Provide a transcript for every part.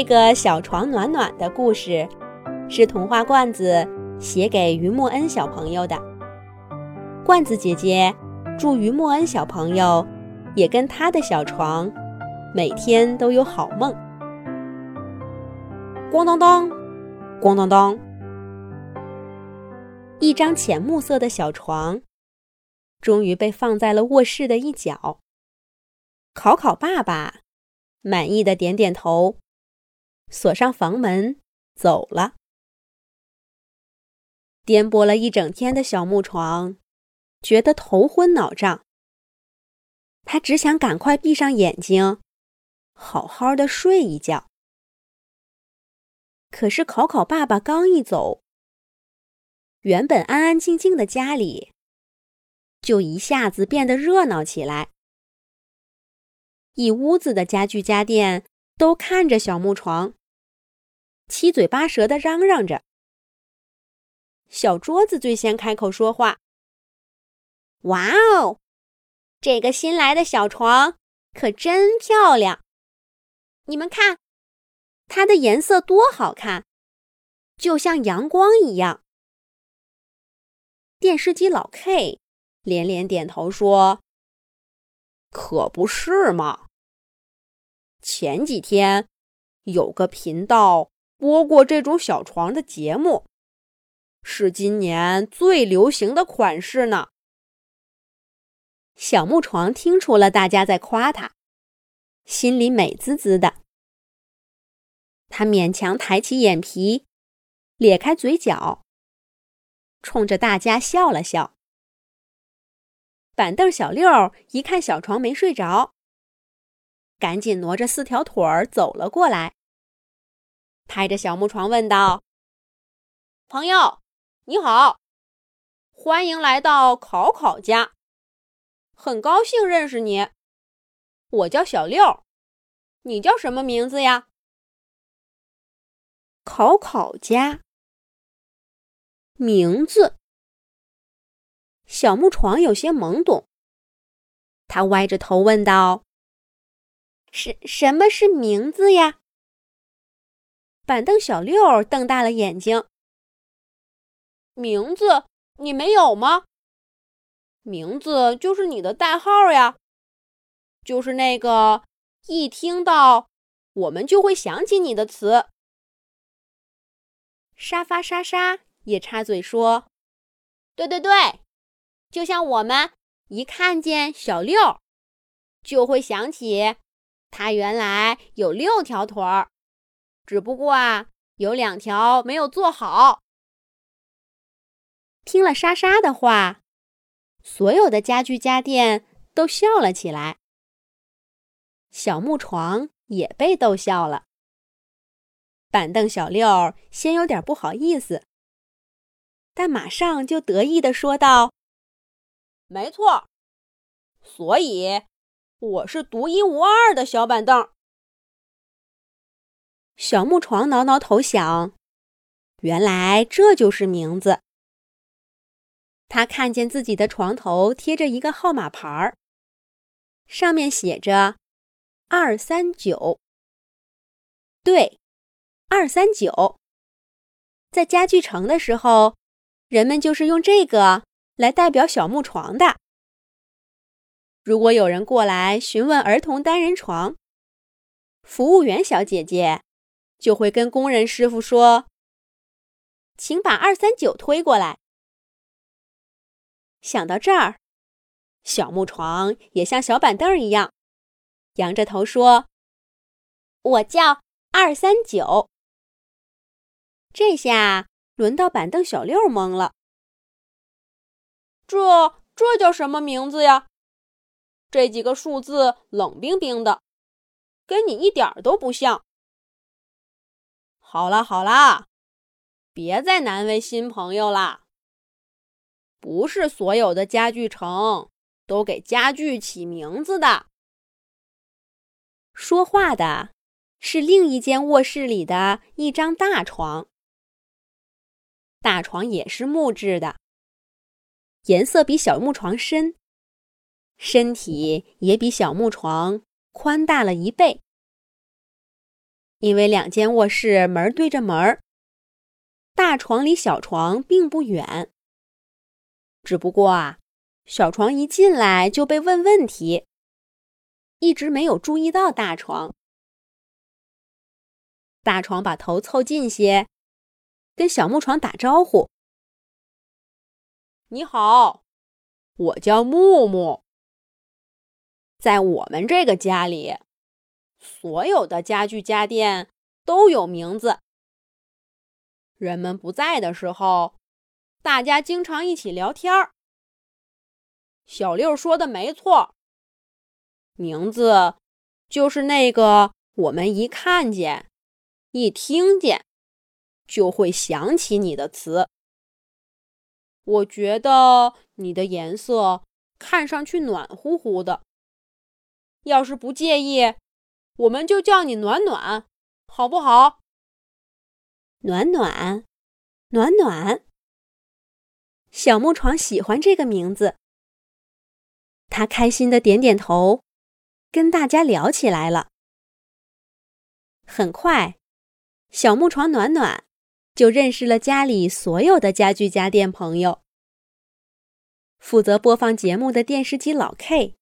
这个小床暖暖的故事，是童话罐子写给于默恩小朋友的。罐子姐姐祝于默恩小朋友也跟他的小床每天都有好梦。咣当当，咣当当，一张浅木色的小床终于被放在了卧室的一角。考考爸爸满意的点点头。锁上房门，走了。颠簸了一整天的小木床，觉得头昏脑胀。他只想赶快闭上眼睛，好好的睡一觉。可是考考爸爸刚一走，原本安安静静的家里，就一下子变得热闹起来。一屋子的家具家电都看着小木床。七嘴八舌的嚷嚷着。小桌子最先开口说话：“哇哦，这个新来的小床可真漂亮！你们看，它的颜色多好看，就像阳光一样。”电视机老 K 连连点头说：“可不是嘛！前几天有个频道。”播过这种小床的节目，是今年最流行的款式呢。小木床听出了大家在夸他，心里美滋滋的。他勉强抬起眼皮，咧开嘴角，冲着大家笑了笑。板凳小六一看小床没睡着，赶紧挪着四条腿儿走了过来。拍着小木床问道：“朋友，你好，欢迎来到考考家，很高兴认识你。我叫小六，你叫什么名字呀？”考考家名字，小木床有些懵懂，他歪着头问道：“什什么是名字呀？”板凳小六瞪大了眼睛。名字你没有吗？名字就是你的代号呀，就是那个一听到我们就会想起你的词。沙发沙沙也插嘴说：“对对对，就像我们一看见小六，就会想起他原来有六条腿儿。”只不过啊，有两条没有做好。听了莎莎的话，所有的家具家电都笑了起来。小木床也被逗笑了。板凳小六先有点不好意思，但马上就得意的说道：“没错，所以我是独一无二的小板凳。”小木床挠挠头想：“原来这就是名字。”他看见自己的床头贴着一个号码牌儿，上面写着“二三九”。对，二三九。在家具城的时候，人们就是用这个来代表小木床的。如果有人过来询问儿童单人床，服务员小姐姐。就会跟工人师傅说：“请把二三九推过来。”想到这儿，小木床也像小板凳一样，仰着头说：“我叫二三九。”这下轮到板凳小六懵了：“这这叫什么名字呀？这几个数字冷冰冰的，跟你一点都不像。”好啦好啦，别再难为新朋友啦。不是所有的家具城都给家具起名字的。说话的是另一间卧室里的一张大床，大床也是木质的，颜色比小木床深，身体也比小木床宽大了一倍。因为两间卧室门对着门，大床离小床并不远。只不过啊，小床一进来就被问问题，一直没有注意到大床。大床把头凑近些，跟小木床打招呼：“你好，我叫木木。在我们这个家里，所有的家具家电都有名字。人们不在的时候，大家经常一起聊天儿。小六说的没错，名字就是那个我们一看见。”一听见，就会想起你的词。我觉得你的颜色看上去暖乎乎的。要是不介意，我们就叫你暖暖，好不好？暖暖，暖暖。小木床喜欢这个名字，他开心的点点头，跟大家聊起来了。很快。小木床暖暖就认识了家里所有的家具家电朋友。负责播放节目的电视机老 K，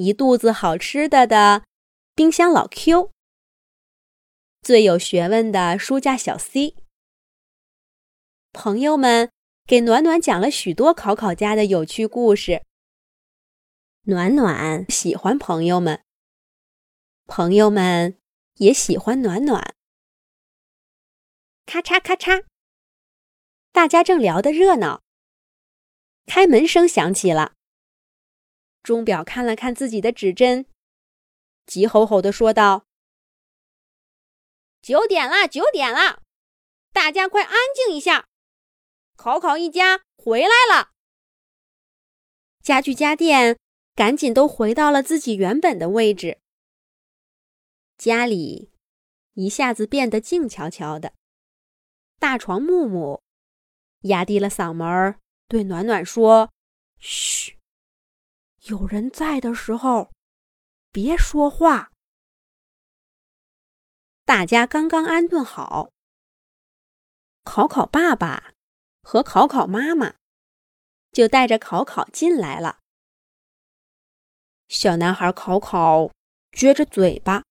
一肚子好吃的的冰箱老 Q，最有学问的书架小 C。朋友们给暖暖讲了许多考考家的有趣故事。暖暖喜欢朋友们，朋友们。也喜欢暖暖。咔嚓咔嚓，大家正聊得热闹，开门声响起了。钟表看了看自己的指针，急吼吼的说道：“九点了，九点了，大家快安静一下，考考一家回来了。”家具家电赶紧都回到了自己原本的位置。家里一下子变得静悄悄的。大床木木压低了嗓门对暖暖说：“嘘，有人在的时候别说话。”大家刚刚安顿好，考考爸爸和考考妈妈就带着考考进来了。小男孩考考撅着嘴巴。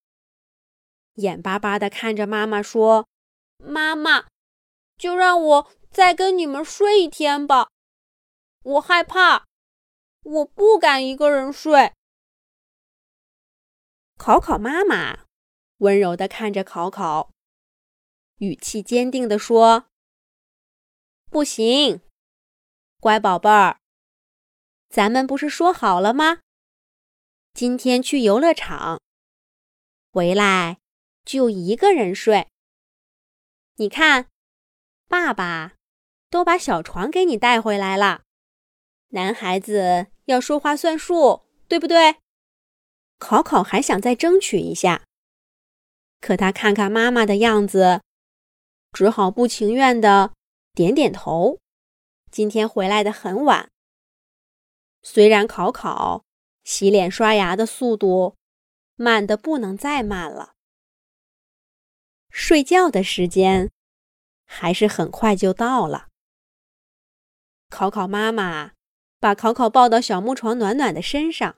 眼巴巴的看着妈妈说：“妈妈，就让我再跟你们睡一天吧，我害怕，我不敢一个人睡。”考考妈妈温柔的看着考考，语气坚定的说：“不行，乖宝贝儿，咱们不是说好了吗？今天去游乐场，回来。”就一个人睡。你看，爸爸都把小床给你带回来了。男孩子要说话算数，对不对？考考还想再争取一下，可他看看妈妈的样子，只好不情愿的点点头。今天回来的很晚，虽然考考洗脸刷牙的速度慢的不能再慢了。睡觉的时间还是很快就到了。考考妈妈把考考抱到小木床暖暖的身上，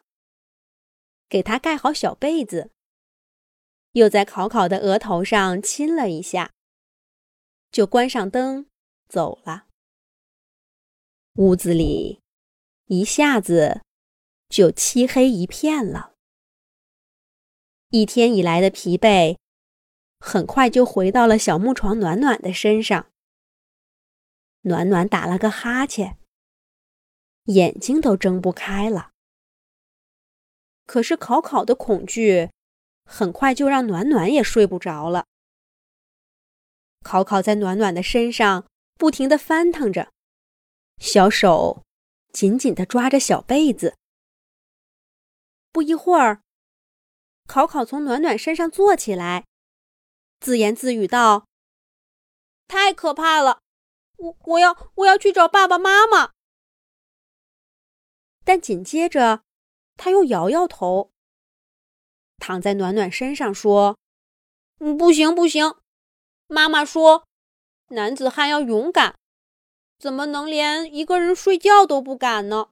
给他盖好小被子，又在考考的额头上亲了一下，就关上灯走了。屋子里一下子就漆黑一片了。一天以来的疲惫。很快就回到了小木床暖暖的身上。暖暖打了个哈欠，眼睛都睁不开了。可是考考的恐惧，很快就让暖暖也睡不着了。考考在暖暖的身上不停的翻腾着，小手紧紧的抓着小被子。不一会儿，考考从暖暖身上坐起来。自言自语道：“太可怕了，我我要我要去找爸爸妈妈。”但紧接着，他又摇摇头，躺在暖暖身上说：“嗯，不行不行，妈妈说，男子汉要勇敢，怎么能连一个人睡觉都不敢呢？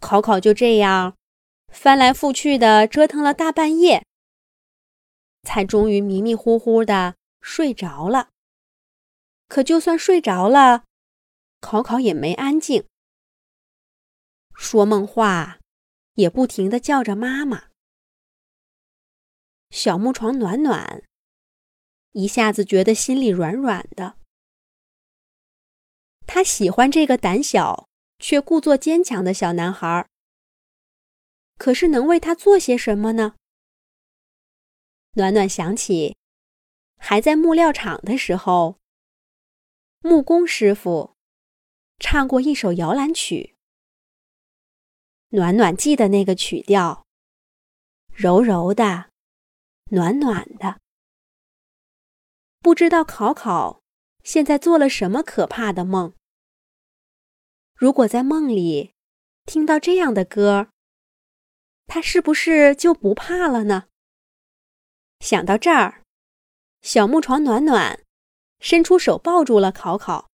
考考就这样翻来覆去的折腾了大半夜，才终于迷迷糊糊的睡着了。可就算睡着了，考考也没安静，说梦话，也不停的叫着妈妈。小木床暖暖，一下子觉得心里软软的。他喜欢这个胆小却故作坚强的小男孩。可是能为他做些什么呢？暖暖想起，还在木料厂的时候，木工师傅唱过一首摇篮曲。暖暖记的那个曲调，柔柔的。暖暖的，不知道考考现在做了什么可怕的梦。如果在梦里听到这样的歌，他是不是就不怕了呢？想到这儿，小木床暖暖伸出手抱住了考考，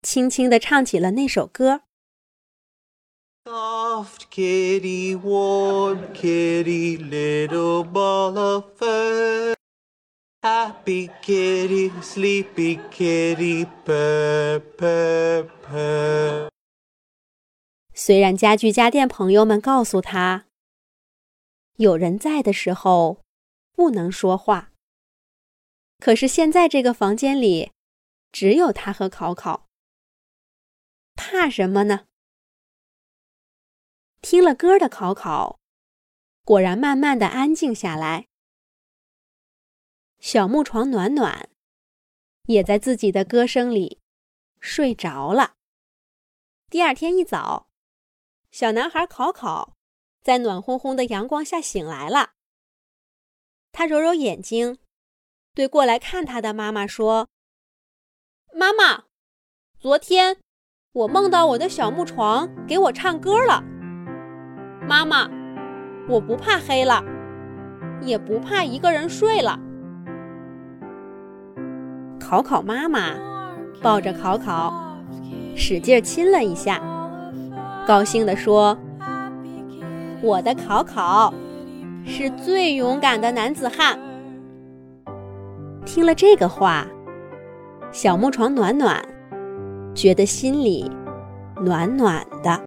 轻轻地唱起了那首歌。Soft kitty, warm kitty, little ball of fur. Happy kitty, sleepy kitty, purr purr purr. 虽然家具家电朋友们告诉他，有人在的时候不能说话，可是现在这个房间里只有他和考考，怕什么呢？听了歌的考考，果然慢慢的安静下来。小木床暖暖，也在自己的歌声里睡着了。第二天一早，小男孩考考在暖烘烘的阳光下醒来了。他揉揉眼睛，对过来看他的妈妈说：“妈妈，昨天我梦到我的小木床给我唱歌了。”妈妈，我不怕黑了，也不怕一个人睡了。考考妈妈抱着考考，使劲亲了一下，高兴地说：“我的考考是最勇敢的男子汉。”听了这个话，小木床暖暖觉得心里暖暖的。